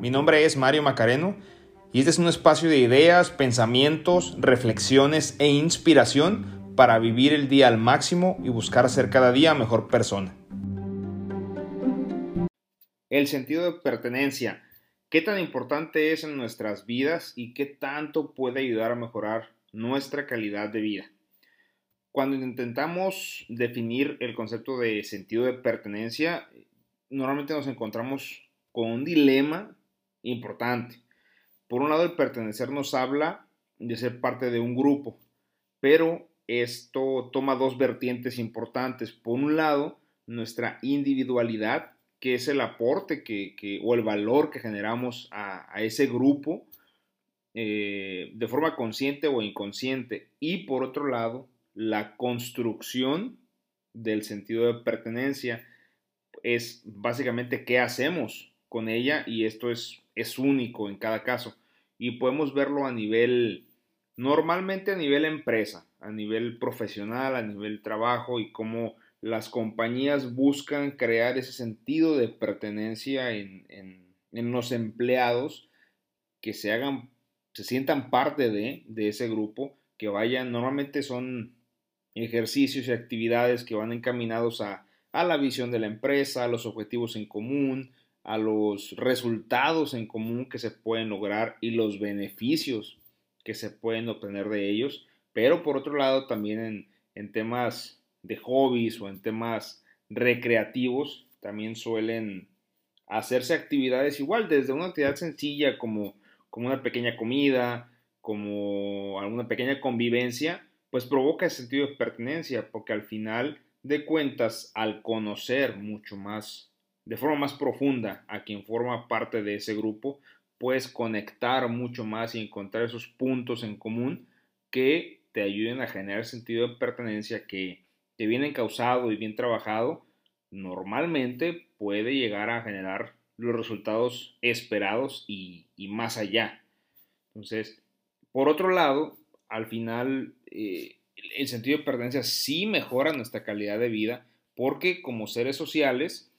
mi nombre es Mario Macareno y este es un espacio de ideas, pensamientos, reflexiones e inspiración para vivir el día al máximo y buscar ser cada día mejor persona. El sentido de pertenencia. ¿Qué tan importante es en nuestras vidas y qué tanto puede ayudar a mejorar nuestra calidad de vida? Cuando intentamos definir el concepto de sentido de pertenencia, normalmente nos encontramos con un dilema importante. Por un lado, el pertenecer nos habla de ser parte de un grupo, pero esto toma dos vertientes importantes. Por un lado, nuestra individualidad, que es el aporte que, o el valor que generamos a, ese grupo eh, de forma consciente o inconsciente. Y por otro lado, la construcción del sentido de pertenencia es básicamente qué hacemos con ella y esto es, es único en cada caso. Y podemos verlo a nivel, normalmente a nivel empresa, a nivel profesional, a nivel trabajo y cómo las compañías buscan crear ese sentido de pertenencia en, en, los empleados que se hagan, se sientan parte de, de ese grupo, que vayan, normalmente son ejercicios y actividades que van encaminados a, a la visión de la empresa, a los objetivos en común, a los resultados en común que se pueden lograr y los beneficios que se pueden obtener de ellos, pero por otro lado también en, temas de hobbies o en temas recreativos también suelen hacerse actividades igual, desde una actividad sencilla como, como una pequeña comida, como alguna pequeña convivencia, pues provoca ese sentido de pertenencia, porque al final de cuentas, al conocer mucho más de forma más profunda a quien forma parte de ese grupo, puedes conectar mucho más y encontrar esos puntos en común que te ayuden a generar sentido de pertenencia que, te bien encausado y bien trabajado, normalmente puede llegar a generar los resultados esperados y, más allá. Entonces, por otro lado, al final, eh, el sentido de pertenencia sí mejora nuestra calidad de vida porque como seres sociales,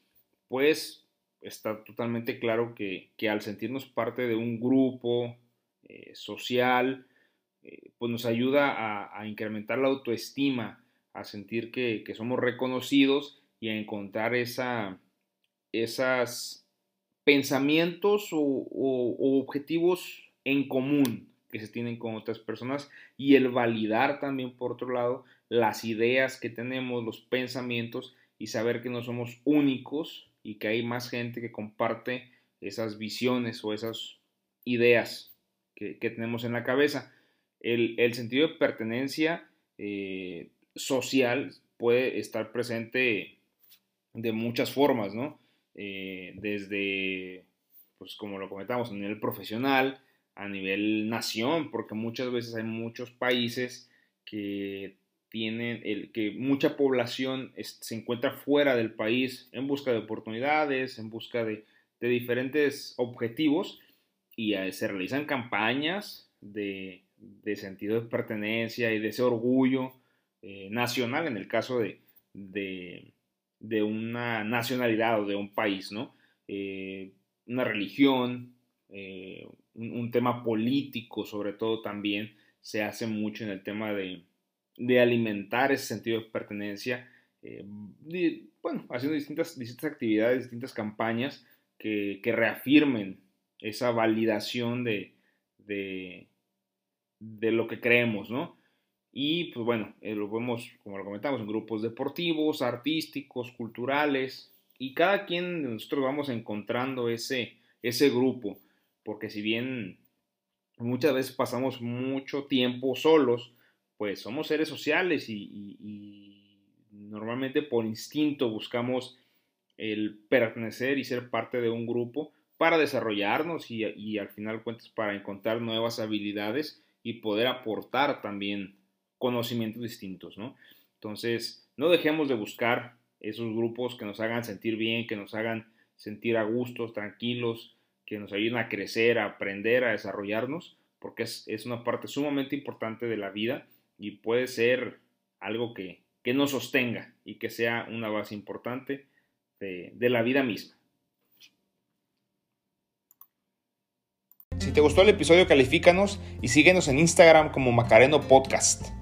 pues está totalmente claro que, al sentirnos parte de un grupo eh, social, eh, pues nos ayuda a, incrementar la autoestima, a sentir que, somos reconocidos y a encontrar esa, esos pensamientos o, objetivos en común que se tienen con otras personas y el validar también por otro lado las ideas que tenemos, los pensamientos y saber que no somos únicos y que hay más gente que comparte esas visiones o esas ideas que, tenemos en la cabeza. El, sentido de pertenencia eh, social puede estar presente de muchas formas, ¿no? Eh, desde, pues como lo comentamos, a nivel profesional, a nivel nación, porque muchas veces hay muchos países que tienen el, que mucha población se encuentra fuera del país en busca de oportunidades, en busca de, diferentes objetivos y se realizan campañas de, sentido de pertenencia y de ese orgullo eh, nacional en el caso de, de, una nacionalidad o de un país, ¿no? Eh, una religión, eh, un tema político sobre todo también se hace mucho en el tema de, de alimentar ese sentido de pertenencia, eh, bueno, haciendo distintas, distintas actividades, distintas campañas que, reafirmen esa validación de, de, lo que creemos, ¿no? Y pues bueno, eh, lo vemos, como lo comentamos, en grupos deportivos, artísticos, culturales, y cada quien de nosotros vamos encontrando ese, ese grupo, porque si bien muchas veces pasamos mucho tiempo solos, pues somos seres sociales y, normalmente por instinto buscamos el pertenecer y ser parte de un grupo para desarrollarnos y, al final cuentas para encontrar nuevas habilidades y poder aportar también conocimientos distintos, ¿no? Entonces, no dejemos de buscar esos grupos que nos hagan sentir bien, que nos hagan sentir a gustos, tranquilos, que nos ayuden a crecer, a aprender, a desarrollarnos, porque es, es una parte sumamente importante de la vida y puede ser algo que, nos sostenga y que sea una base importante de, de la vida misma. Si te gustó el episodio, califícanos y síguenos en Instagram como Macareno Podcast.